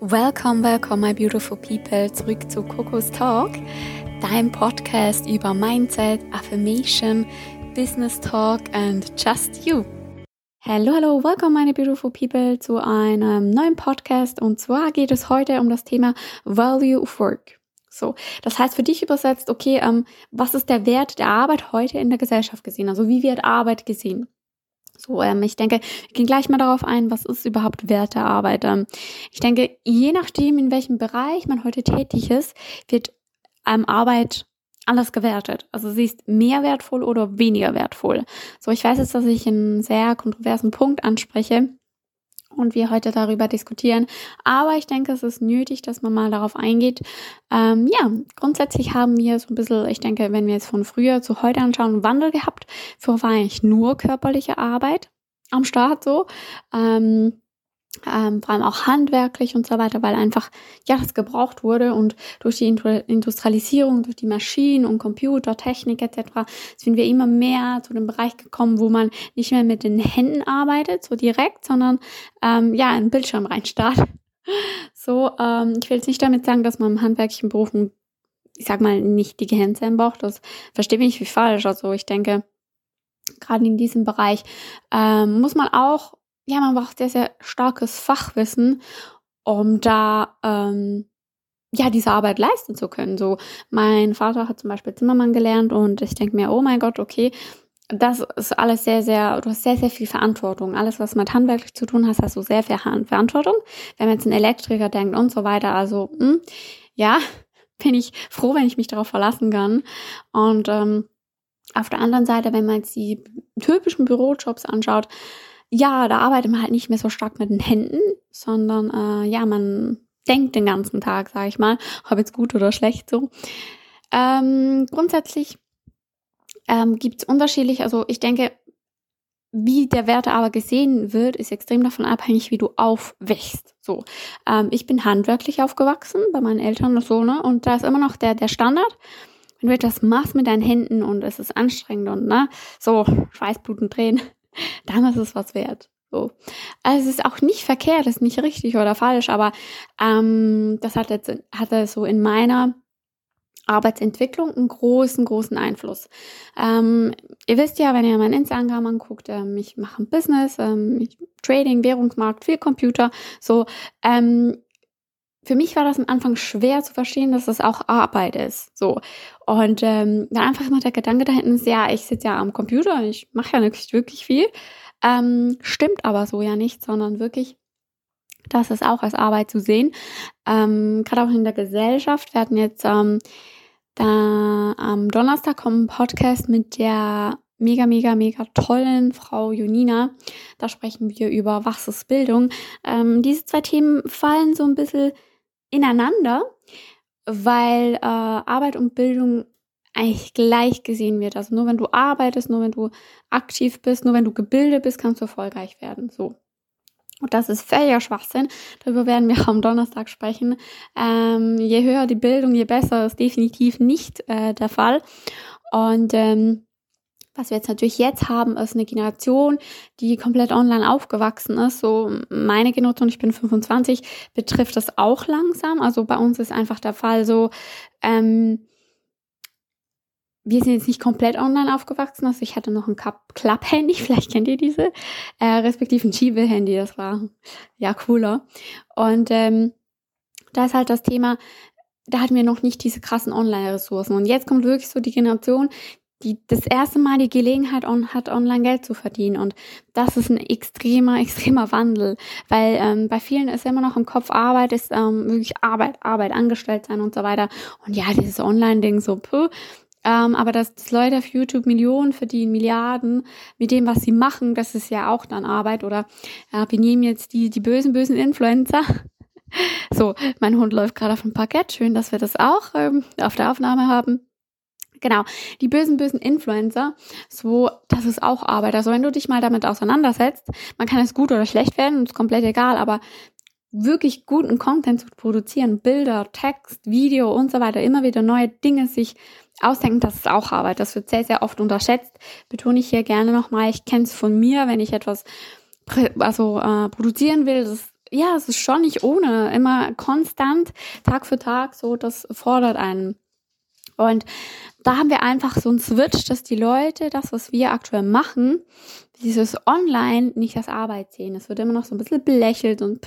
Welcome, welcome, my beautiful people, zurück zu Coco's Talk, dein Podcast über Mindset, Affirmation, Business Talk and just you. Hallo, hallo, welcome, meine beautiful people, zu einem neuen Podcast. Und zwar geht es heute um das Thema Value of Work. So, das heißt für dich übersetzt, okay, ähm, was ist der Wert der Arbeit heute in der Gesellschaft gesehen? Also wie wird Arbeit gesehen? So, ähm, ich denke, wir gehen gleich mal darauf ein, was ist überhaupt Wert der Arbeit. Ähm, ich denke, je nachdem, in welchem Bereich man heute tätig ist, wird ähm, Arbeit anders gewertet. Also sie ist mehr wertvoll oder weniger wertvoll. So, ich weiß jetzt, dass ich einen sehr kontroversen Punkt anspreche und wir heute darüber diskutieren. Aber ich denke, es ist nötig, dass man mal darauf eingeht. Ähm, ja, grundsätzlich haben wir so ein bisschen, ich denke, wenn wir jetzt von früher zu heute anschauen, Wandel gehabt. Früher war eigentlich nur körperliche Arbeit am Start so. Ähm, ähm, vor allem auch handwerklich und so weiter, weil einfach ja das gebraucht wurde und durch die Industrialisierung, durch die Maschinen und Computer, Technik etc. sind wir immer mehr zu dem Bereich gekommen, wo man nicht mehr mit den Händen arbeitet, so direkt, sondern ähm, ja einen Bildschirm reinstarrt. So, ähm, ich will jetzt nicht damit sagen, dass man im handwerklichen Beruf, ich sag mal, nicht die Gehänse braucht. Das verstehe ich nicht wie falsch. Also ich denke, gerade in diesem Bereich ähm, muss man auch ja, man braucht sehr, sehr starkes Fachwissen, um da ähm, ja diese Arbeit leisten zu können. So, mein Vater hat zum Beispiel Zimmermann gelernt und ich denke mir, oh mein Gott, okay, das ist alles sehr, sehr, du hast sehr, sehr viel Verantwortung. Alles, was mit handwerklich zu tun hast, hast du sehr viel Verantwortung. Wenn man jetzt einen Elektriker denkt und so weiter, also mh, hm, ja, bin ich froh, wenn ich mich darauf verlassen kann. Und ähm, auf der anderen Seite, wenn man jetzt die typischen Bürojobs anschaut, ja, da arbeitet man halt nicht mehr so stark mit den Händen, sondern äh, ja, man denkt den ganzen Tag, sage ich mal, ob jetzt gut oder schlecht so. Ähm, grundsätzlich ähm, gibt es unterschiedlich, also ich denke, wie der Werte aber gesehen wird, ist extrem davon abhängig, wie du aufwächst. So, ähm, ich bin handwerklich aufgewachsen bei meinen Eltern und so, ne? Und da ist immer noch der, der Standard. Wenn du etwas machst mit deinen Händen und es ist anstrengend und ne, so Schweißblut und Tränen, dann ist es was wert. So. Also es ist auch nicht verkehrt, ist nicht richtig oder falsch, aber ähm, das hat jetzt hatte so in meiner Arbeitsentwicklung einen großen, großen Einfluss. Ähm, ihr wisst ja, wenn ihr mein Instagram anguckt, ähm, ich mache ein Business, ähm, Trading, Währungsmarkt, viel Computer, so. Ähm, für mich war das am Anfang schwer zu verstehen, dass das auch Arbeit ist. So. Und ähm, dann einfach immer der Gedanke da hinten ist, ja, ich sitze ja am Computer, ich mache ja nicht wirklich viel. Ähm, stimmt aber so ja nicht, sondern wirklich, das ist auch als Arbeit zu sehen. Ähm, Gerade auch in der Gesellschaft. Wir hatten jetzt ähm, da am Donnerstag kommt Podcast mit der mega, mega, mega tollen Frau Jonina. Da sprechen wir über was ist Bildung. Ähm, diese zwei Themen fallen so ein bisschen ineinander, weil äh, Arbeit und Bildung eigentlich gleich gesehen wird. Also nur wenn du arbeitest, nur wenn du aktiv bist, nur wenn du gebildet bist, kannst du erfolgreich werden. So. Und das ist völliger Schwachsinn. Darüber werden wir am Donnerstag sprechen. Ähm, je höher die Bildung, je besser ist definitiv nicht äh, der Fall. Und ähm, was wir jetzt natürlich jetzt haben, ist eine Generation, die komplett online aufgewachsen ist. So meine Generation, ich bin 25, betrifft das auch langsam. Also bei uns ist einfach der Fall so, ähm, wir sind jetzt nicht komplett online aufgewachsen. Also ich hatte noch ein Club-Handy, vielleicht kennt ihr diese, äh, respektive ein Schiebe-Handy, das war ja cooler. Und ähm, da ist halt das Thema, da hatten wir noch nicht diese krassen Online-Ressourcen. Und jetzt kommt wirklich so die Generation, die das erste Mal die Gelegenheit on, hat, online Geld zu verdienen. Und das ist ein extremer, extremer Wandel, weil ähm, bei vielen ist immer noch im Kopf Arbeit, ist ähm, wirklich Arbeit, Arbeit, angestellt sein und so weiter. Und ja, dieses Online-Ding so, puh. Ähm, aber dass, dass Leute auf YouTube Millionen verdienen, Milliarden mit dem, was sie machen, das ist ja auch dann Arbeit. Oder äh, wir nehmen jetzt die, die bösen, bösen Influencer. so, mein Hund läuft gerade auf dem Parkett. Schön, dass wir das auch ähm, auf der Aufnahme haben. Genau, die bösen, bösen Influencer, so, das ist auch Arbeit. Also wenn du dich mal damit auseinandersetzt, man kann es gut oder schlecht werden, ist komplett egal, aber wirklich guten Content zu produzieren, Bilder, Text, Video und so weiter, immer wieder neue Dinge sich ausdenken, das ist auch Arbeit. Das wird sehr, sehr oft unterschätzt. Betone ich hier gerne nochmal, ich kenne es von mir, wenn ich etwas also äh, produzieren will, das ja, es ist schon nicht ohne, immer konstant, Tag für Tag, so, das fordert einen. Und da haben wir einfach so einen Switch, dass die Leute das, was wir aktuell machen, dieses Online nicht als Arbeit sehen. Es wird immer noch so ein bisschen belächelt und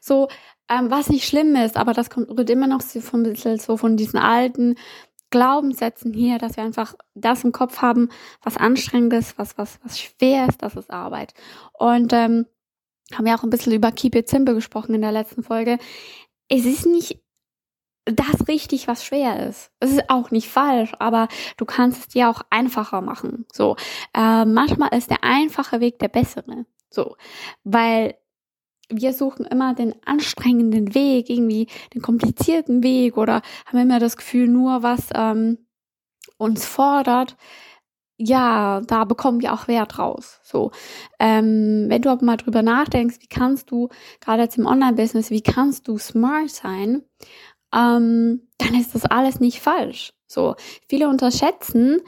so, ähm, was nicht schlimm ist, aber das kommt, wird immer noch so von, bisschen so von diesen alten Glaubenssätzen hier, dass wir einfach das im Kopf haben, was anstrengend ist, was, was, was schwer ist, das ist Arbeit. Und ähm, haben wir auch ein bisschen über Keep It Simple gesprochen in der letzten Folge. Es ist nicht das richtig, was schwer ist. Es ist auch nicht falsch, aber du kannst es dir auch einfacher machen. So, äh, manchmal ist der einfache Weg der bessere. So, weil wir suchen immer den anstrengenden Weg, irgendwie den komplizierten Weg oder haben immer das Gefühl, nur was ähm, uns fordert, ja, da bekommen wir auch Wert raus. So, ähm, wenn du aber mal drüber nachdenkst, wie kannst du gerade jetzt im Online-Business, wie kannst du smart sein, ähm, dann ist das alles nicht falsch. So, viele unterschätzen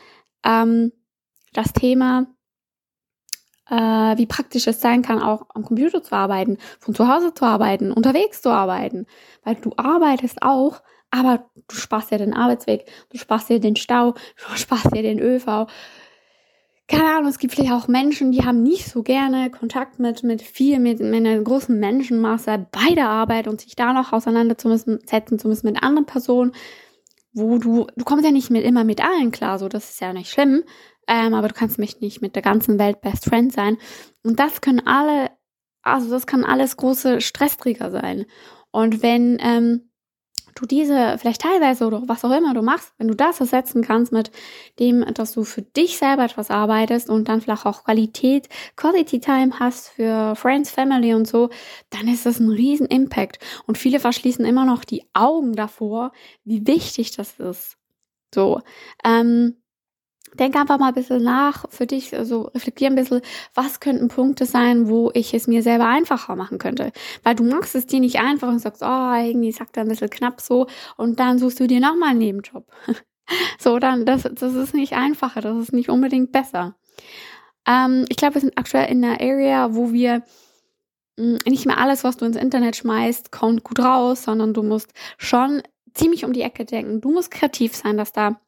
ähm, das Thema, äh, wie praktisch es sein kann, auch am Computer zu arbeiten, von zu Hause zu arbeiten, unterwegs zu arbeiten, weil du arbeitest auch, aber du sparst ja den Arbeitsweg, du sparst ja den Stau, du sparst ja den ÖV, keine Ahnung, es gibt vielleicht auch Menschen, die haben nicht so gerne Kontakt mit, mit viel, mit, mit einer großen Menschenmasse bei der Arbeit und sich da noch auseinandersetzen zu müssen mit anderen Personen, wo du, du kommst ja nicht mit, immer mit allen klar, so, das ist ja nicht schlimm, ähm, aber du kannst mich nicht mit der ganzen Welt Best Friend sein. Und das können alle, also das kann alles große Stressträger sein. Und wenn, ähm, du diese vielleicht teilweise oder was auch immer du machst, wenn du das ersetzen kannst mit dem, dass du für dich selber etwas arbeitest und dann vielleicht auch Qualität, Quality Time hast für Friends, Family und so, dann ist das ein riesen Impact. Und viele verschließen immer noch die Augen davor, wie wichtig das ist. So, ähm, denk einfach mal ein bisschen nach für dich, also reflektier ein bisschen, was könnten Punkte sein, wo ich es mir selber einfacher machen könnte. Weil du machst es dir nicht einfach und sagst, oh, irgendwie sagt er ein bisschen knapp so und dann suchst du dir nochmal einen Nebenjob. so, dann, das, das ist nicht einfacher, das ist nicht unbedingt besser. Ähm, ich glaube, wir sind aktuell in einer Area, wo wir hm, nicht mehr alles, was du ins Internet schmeißt, kommt gut raus, sondern du musst schon ziemlich um die Ecke denken. Du musst kreativ sein, dass da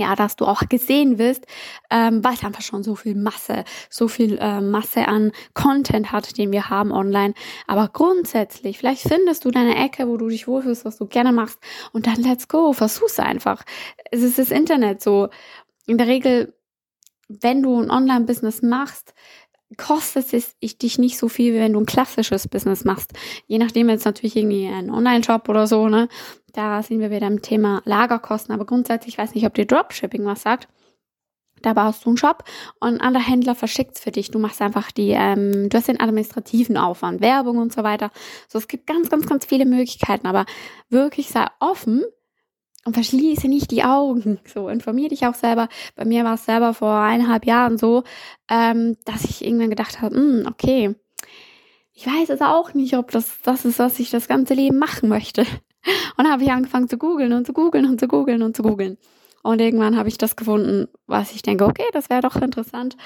ja, dass du auch gesehen wirst, ähm, weil es einfach schon so viel Masse, so viel äh, Masse an Content hat, den wir haben online. Aber grundsätzlich, vielleicht findest du deine Ecke, wo du dich wohlfühlst, was du gerne machst und dann let's go, versuch's einfach. Es ist das Internet so. In der Regel, wenn du ein Online-Business machst, kostet es dich nicht so viel, wie wenn du ein klassisches Business machst. Je nachdem jetzt natürlich irgendwie ein Online-Shop oder so, ne? Da sind wir wieder im Thema Lagerkosten. Aber grundsätzlich, ich weiß nicht, ob dir Dropshipping was sagt. Da baust du einen Shop und ein anderer Händler verschickt für dich. Du machst einfach die, ähm, du hast den administrativen Aufwand, Werbung und so weiter. So, es gibt ganz, ganz, ganz viele Möglichkeiten, aber wirklich sei offen und verschließe nicht die Augen. So, informier dich auch selber. Bei mir war es selber vor eineinhalb Jahren so, ähm, dass ich irgendwann gedacht habe, hm, okay, ich weiß es auch nicht, ob das das ist, was ich das ganze Leben machen möchte. Und habe ich angefangen zu googeln und zu googeln und zu googeln und zu googeln. Und irgendwann habe ich das gefunden, was ich denke, okay, das wäre doch interessant.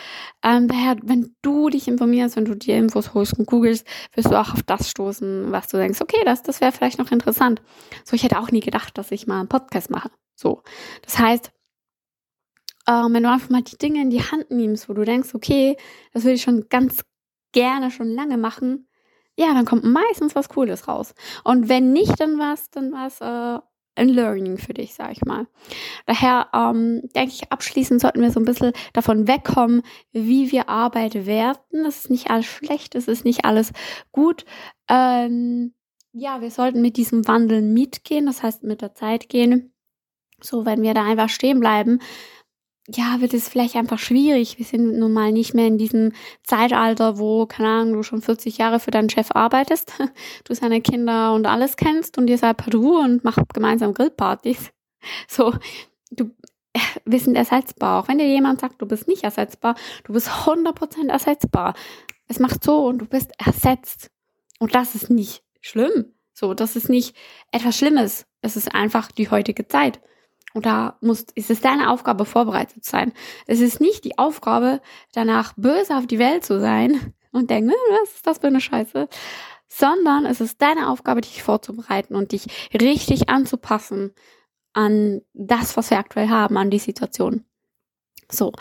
Ähm, daher, wenn du dich informierst, wenn du dir Infos holst und googelst, wirst du auch auf das stoßen, was du denkst, okay, das, das wäre vielleicht noch interessant. So, ich hätte auch nie gedacht, dass ich mal einen Podcast mache. So. Das heißt, ähm, wenn du einfach mal die Dinge in die Hand nimmst, wo du denkst, okay, das würde ich schon ganz gerne schon lange machen, ja, dann kommt meistens was Cooles raus. Und wenn nicht, dann was, dann was äh, ein Learning für dich, sag ich mal. Daher ähm, denke ich, abschließend sollten wir so ein bisschen davon wegkommen, wie wir Arbeit werten. Das ist nicht alles schlecht, das ist nicht alles gut. Ähm, ja, wir sollten mit diesem Wandel mitgehen, das heißt mit der Zeit gehen. So, wenn wir da einfach stehen bleiben, ja, wird es vielleicht einfach schwierig. Wir sind nun mal nicht mehr in diesem Zeitalter, wo, keine Ahnung, du schon 40 Jahre für deinen Chef arbeitest, du seine Kinder und alles kennst und ihr seid per Du und macht gemeinsam Grillpartys. So, du, wir sind ersetzbar. Auch wenn dir jemand sagt, du bist nicht ersetzbar, du bist 100% ersetzbar. Es macht so und du bist ersetzt. Und das ist nicht schlimm. So, das ist nicht etwas Schlimmes. Es ist einfach die heutige Zeit. Und da muss, ist es deine Aufgabe, vorbereitet zu sein. Es ist nicht die Aufgabe, danach böse auf die Welt zu sein und denken, was ist das für eine Scheiße? sondern es ist deine Aufgabe, dich vorzubereiten und dich richtig anzupassen an das, was wir aktuell haben, an die Situation. So,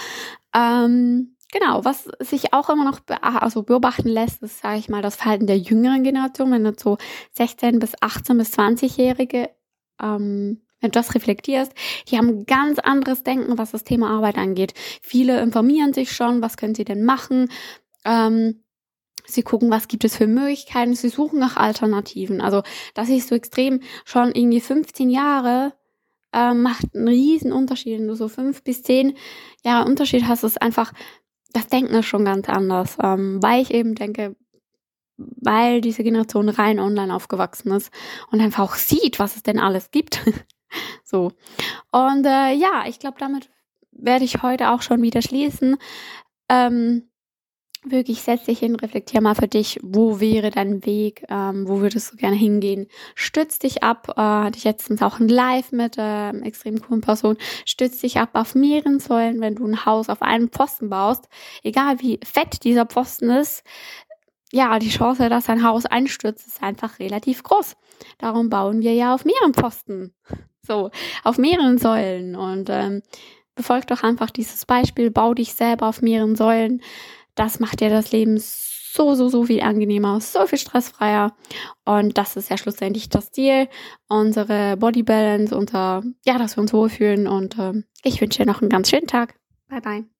ähm, genau, was sich auch immer noch be also beobachten lässt, ist, sage ich mal, das Verhalten der jüngeren Generation, wenn du so 16 bis 18 bis 20-Jährige, ähm, wenn du das reflektierst, die haben ganz anderes Denken, was das Thema Arbeit angeht. Viele informieren sich schon, was können sie denn machen, ähm, Sie gucken, was gibt es für Möglichkeiten. Sie suchen nach Alternativen. Also, das ist so extrem schon irgendwie 15 Jahre äh, macht einen riesen Unterschied. Wenn du so fünf bis zehn Jahre Unterschied hast, ist einfach, das Denken ist schon ganz anders. Ähm, weil ich eben denke, weil diese Generation rein online aufgewachsen ist und einfach auch sieht, was es denn alles gibt. so. Und äh, ja, ich glaube, damit werde ich heute auch schon wieder schließen. Ähm, wirklich setz dich hin, reflektier mal für dich, wo wäre dein Weg, ähm, wo würdest du gerne hingehen. Stütz dich ab, äh, hatte ich letztens auch ein Live mit äh, extrem coolen Person, stütz dich ab auf mehreren Säulen, wenn du ein Haus auf einem Pfosten baust, egal wie fett dieser Pfosten ist, ja, die Chance, dass ein Haus einstürzt, ist einfach relativ groß. Darum bauen wir ja auf mehreren Pfosten. So, auf mehreren Säulen. Und ähm, befolg doch einfach dieses Beispiel, bau dich selber auf mehreren Säulen das macht dir das Leben so, so, so viel angenehmer, so viel stressfreier. Und das ist ja schlussendlich das Ziel, unsere Body Balance, unser, ja, dass wir uns wohlfühlen. Und äh, ich wünsche dir noch einen ganz schönen Tag. Bye, bye.